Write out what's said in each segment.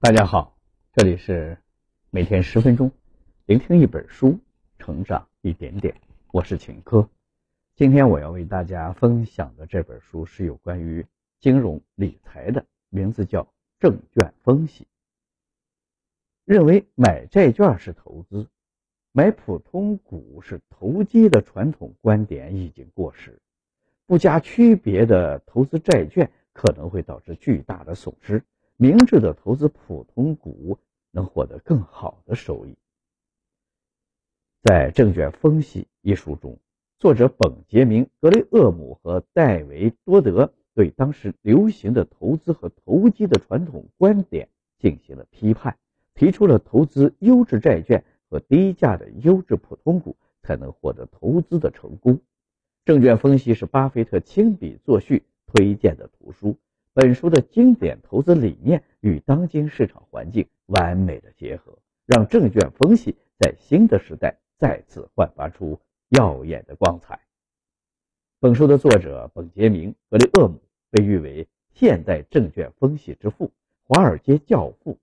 大家好，这里是每天十分钟，聆听一本书，成长一点点。我是秦科。今天我要为大家分享的这本书是有关于金融理财的，名字叫《证券分析》。认为买债券是投资，买普通股是投机的传统观点已经过时。不加区别的投资债券可能会导致巨大的损失。明智的投资普通股能获得更好的收益。在《证券分析》一书中，作者本杰明·格雷厄姆和戴维·多德对当时流行的投资和投机的传统观点进行了批判，提出了投资优质债券和低价的优质普通股才能获得投资的成功。《证券分析》是巴菲特亲笔作序推荐的图书。本书的经典投资理念与当今市场环境完美的结合，让证券分析在新的时代再次焕发出耀眼的光彩。本书的作者本杰明·格雷厄姆被誉为现代证券分析之父、华尔街教父、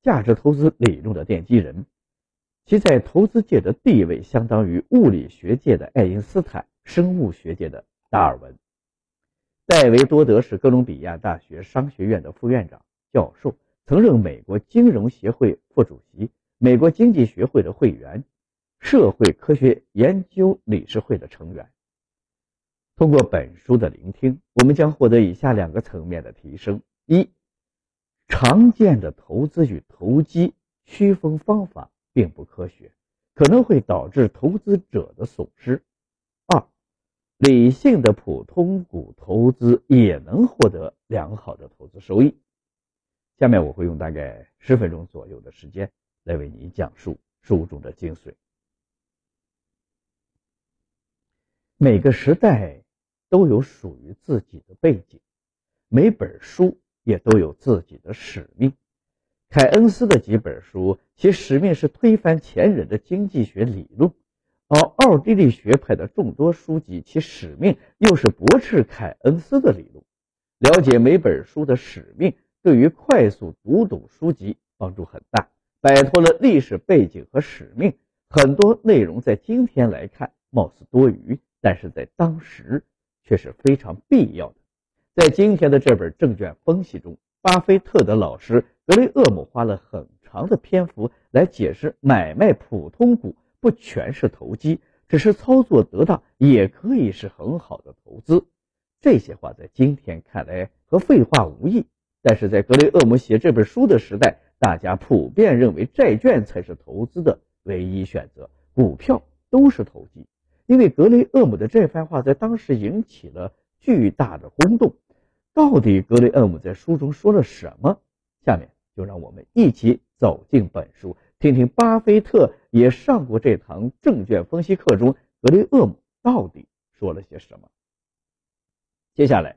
价值投资理论的奠基人，其在投资界的地位相当于物理学界的爱因斯坦、生物学界的达尔文。戴维多德是哥伦比亚大学商学院的副院长、教授，曾任美国金融协会副主席、美国经济学会的会员、社会科学研究理事会的成员。通过本书的聆听，我们将获得以下两个层面的提升：一、常见的投资与投机区分方法并不科学，可能会导致投资者的损失。理性的普通股投资也能获得良好的投资收益。下面我会用大概十分钟左右的时间来为你讲述书中的精髓。每个时代都有属于自己的背景，每本书也都有自己的使命。凯恩斯的几本书，其使命是推翻前人的经济学理论。而奥地利学派的众多书籍，其使命又是驳斥凯恩斯的理论。了解每本书的使命，对于快速读懂书籍帮助很大。摆脱了历史背景和使命，很多内容在今天来看貌似多余，但是在当时却是非常必要的。在今天的这本证券分析中，巴菲特的老师格雷厄姆花了很长的篇幅来解释买卖普通股。不全是投机，只是操作得当，也可以是很好的投资。这些话在今天看来和废话无异，但是在格雷厄姆写这本书的时代，大家普遍认为债券才是投资的唯一选择，股票都是投机。因为格雷厄姆的这番话在当时引起了巨大的轰动。到底格雷厄姆在书中说了什么？下面就让我们一起走进本书。听听巴菲特也上过这堂证券分析课中，格雷厄姆到底说了些什么？接下来，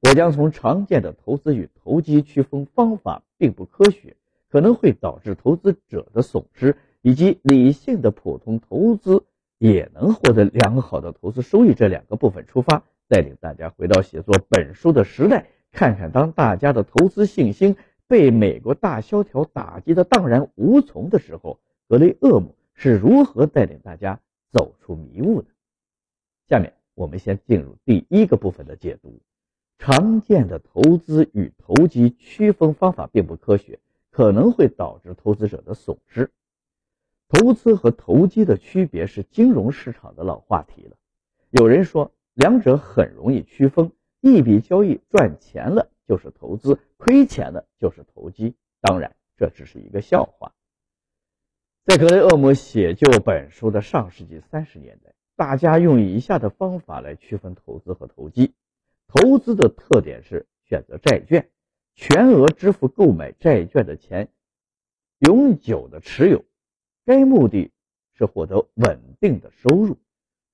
我将从常见的投资与投机区分方法并不科学，可能会导致投资者的损失，以及理性的普通投资也能获得良好的投资收益这两个部分出发，带领大家回到写作本书的时代，看看当大家的投资信心。被美国大萧条打击的荡然无存的时候，格雷厄姆是如何带领大家走出迷雾的？下面我们先进入第一个部分的解读。常见的投资与投机区分方法并不科学，可能会导致投资者的损失。投资和投机的区别是金融市场的老话题了。有人说，两者很容易区分，一笔交易赚钱了。就是投资亏钱的，就是投机。当然，这只是一个笑话。在格雷厄姆写就本书的上世纪三十年代，大家用以下的方法来区分投资和投机。投资的特点是选择债券，全额支付购买债券的钱，永久的持有，该目的是获得稳定的收入。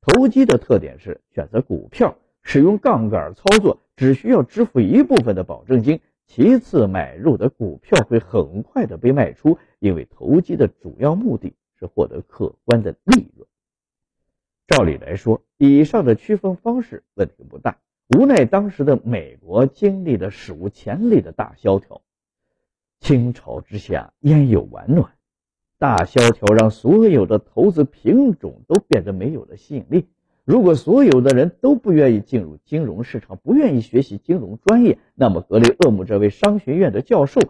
投机的特点是选择股票，使用杠杆操作。只需要支付一部分的保证金，其次买入的股票会很快的被卖出，因为投机的主要目的是获得可观的利润。照理来说，以上的区分方式问题不大。无奈当时的美国经历了史无前例的大萧条，倾巢之下焉有完卵？大萧条让所有的投资品种都变得没有了吸引力。如果所有的人都不愿意进入金融市场，不愿意学习金融专业，那么格雷厄姆这位商学院的教授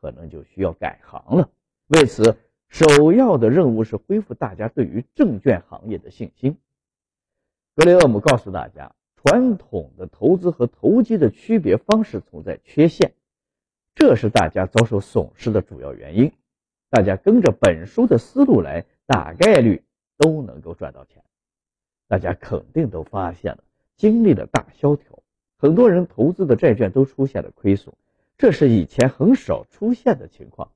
可能就需要改行了。为此，首要的任务是恢复大家对于证券行业的信心。格雷厄姆告诉大家，传统的投资和投机的区别方式存在缺陷，这是大家遭受损失的主要原因。大家跟着本书的思路来，大概率都能够赚到钱。大家肯定都发现了，经历了大萧条，很多人投资的债券都出现了亏损，这是以前很少出现的情况。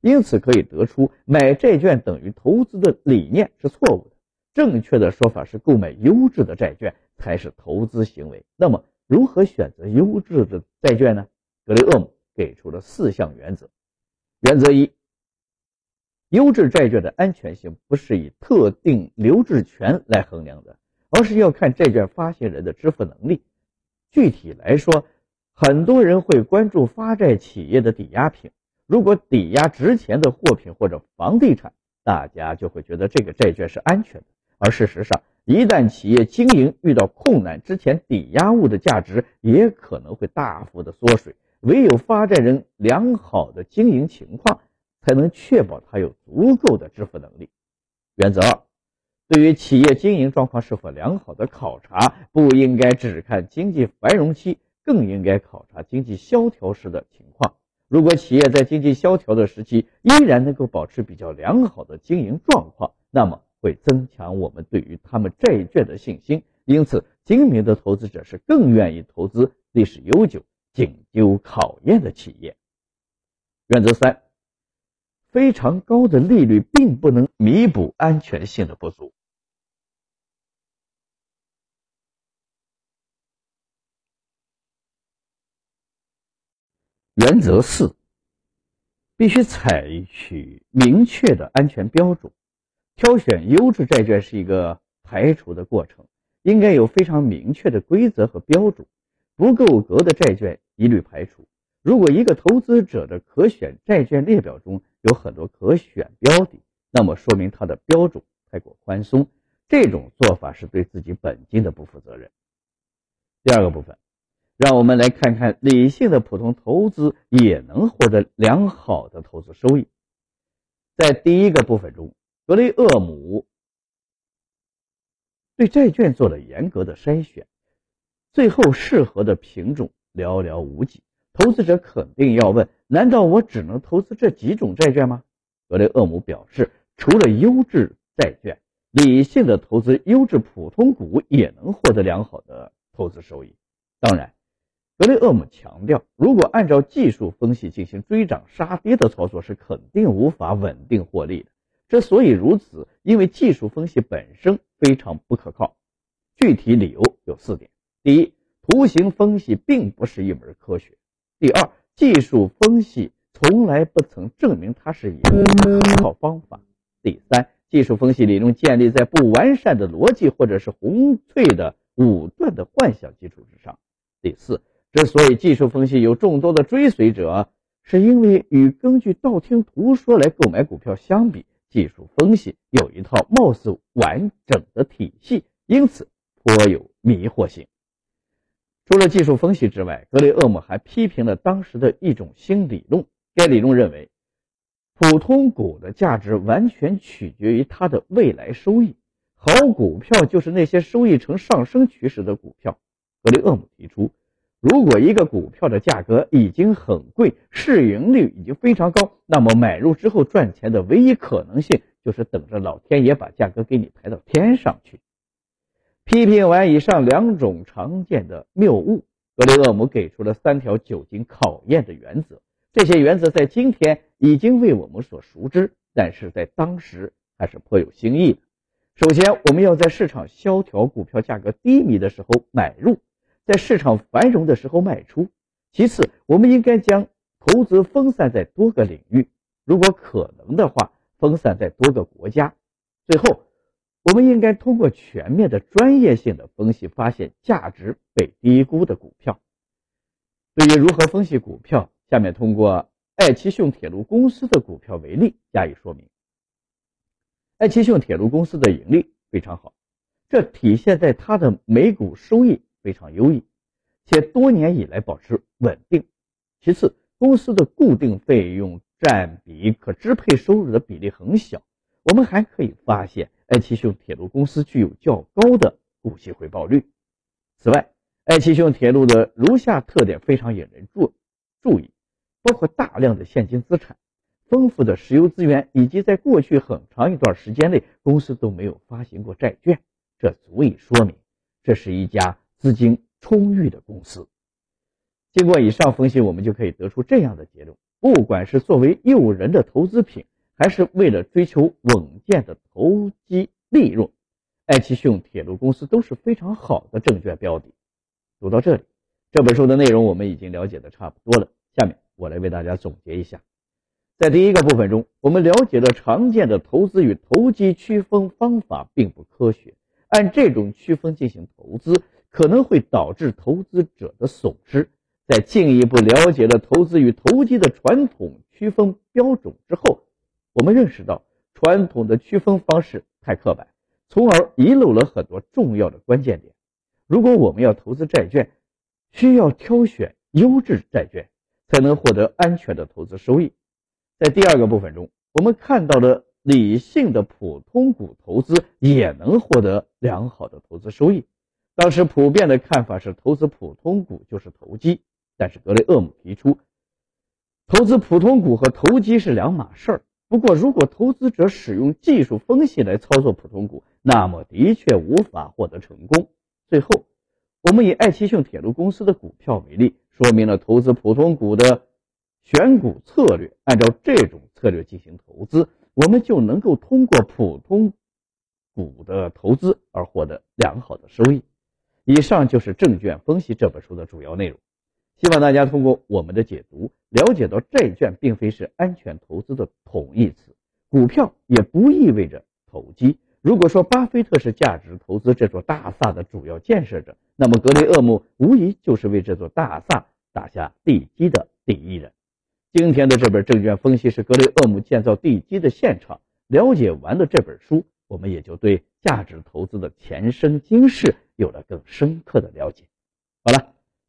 因此可以得出，买债券等于投资的理念是错误的。正确的说法是，购买优质的债券才是投资行为。那么，如何选择优质的债券呢？格雷厄姆给出了四项原则。原则一。优质债券的安全性不是以特定留置权来衡量的，而是要看债券发行人的支付能力。具体来说，很多人会关注发债企业的抵押品，如果抵押值钱的货品或者房地产，大家就会觉得这个债券是安全的。而事实上，一旦企业经营遇到困难，之前抵押物的价值也可能会大幅的缩水。唯有发债人良好的经营情况。才能确保他有足够的支付能力。原则二，对于企业经营状况是否良好的考察，不应该只看经济繁荣期，更应该考察经济萧条时的情况。如果企业在经济萧条的时期依然能够保持比较良好的经营状况，那么会增强我们对于他们债券的信心。因此，精明的投资者是更愿意投资历史悠久、经久考验的企业。原则三。非常高的利率并不能弥补安全性的不足。原则四：必须采取明确的安全标准。挑选优质债券是一个排除的过程，应该有非常明确的规则和标准。不够格的债券一律排除。如果一个投资者的可选债券列表中，有很多可选标的，那么说明他的标准太过宽松，这种做法是对自己本金的不负责任。第二个部分，让我们来看看理性的普通投资也能获得良好的投资收益。在第一个部分中，格雷厄姆对债券做了严格的筛选，最后适合的品种寥寥无几。投资者肯定要问：难道我只能投资这几种债券吗？格雷厄姆表示，除了优质债券，理性的投资优质普通股也能获得良好的投资收益。当然，格雷厄姆强调，如果按照技术分析进行追涨杀跌的操作，是肯定无法稳定获利的。之所以如此，因为技术分析本身非常不可靠。具体理由有四点：第一，图形分析并不是一门科学。第二，技术分析从来不曾证明它是一个可靠方法。第三，技术分析理论建立在不完善的逻辑或者是纯粹的武断的幻想基础之上。第四，之所以技术分析有众多的追随者，是因为与根据道听途说来购买股票相比，技术分析有一套貌似完整的体系，因此颇有迷惑性。除了技术分析之外，格雷厄姆还批评了当时的一种新理论。该理论认为，普通股的价值完全取决于它的未来收益。好股票就是那些收益呈上升趋势的股票。格雷厄姆提出，如果一个股票的价格已经很贵，市盈率已经非常高，那么买入之后赚钱的唯一可能性就是等着老天爷把价格给你抬到天上去。批评完以上两种常见的谬误，格雷厄姆给出了三条久经考验的原则。这些原则在今天已经为我们所熟知，但是在当时还是颇有新意的。首先，我们要在市场萧条、股票价格低迷的时候买入，在市场繁荣的时候卖出。其次，我们应该将投资分散在多个领域，如果可能的话，分散在多个国家。最后。我们应该通过全面的专业性的分析，发现价值被低估的股票。对于如何分析股票，下面通过爱奇讯铁路公司的股票为例加以说明。爱奇讯铁路公司的盈利非常好，这体现在它的每股收益非常优异，且多年以来保持稳定。其次，公司的固定费用占比可支配收入的比例很小。我们还可以发现，爱奇讯铁路公司具有较高的股息回报率。此外，爱奇讯铁路的如下特点非常引人注注意，包括大量的现金资产、丰富的石油资源，以及在过去很长一段时间内公司都没有发行过债券。这足以说明，这是一家资金充裕的公司。经过以上分析，我们就可以得出这样的结论：不管是作为诱人的投资品，还是为了追求稳健的投机利润，爱奇讯铁路公司都是非常好的证券标的。读到这里，这本书的内容我们已经了解的差不多了。下面我来为大家总结一下。在第一个部分中，我们了解了常见的投资与投机区分方法并不科学，按这种区分进行投资可能会导致投资者的损失。在进一步了解了投资与投机的传统区分标准之后，我们认识到传统的区分方式太刻板，从而遗漏了很多重要的关键点。如果我们要投资债券，需要挑选优质债券，才能获得安全的投资收益。在第二个部分中，我们看到了理性的普通股投资也能获得良好的投资收益。当时普遍的看法是，投资普通股就是投机。但是格雷厄姆提出，投资普通股和投机是两码事儿。不过，如果投资者使用技术分析来操作普通股，那么的确无法获得成功。最后，我们以爱奇讯铁路公司的股票为例，说明了投资普通股的选股策略。按照这种策略进行投资，我们就能够通过普通股的投资而获得良好的收益。以上就是《证券分析》这本书的主要内容。希望大家通过我们的解读，了解到债券并非是安全投资的统一词，股票也不意味着投机。如果说巴菲特是价值投资这座大厦的主要建设者，那么格雷厄姆无疑就是为这座大厦打下地基的第一人。今天的这本证券分析是格雷厄姆建造地基的现场。了解完了这本书，我们也就对价值投资的前生今世有了更深刻的了解。好了。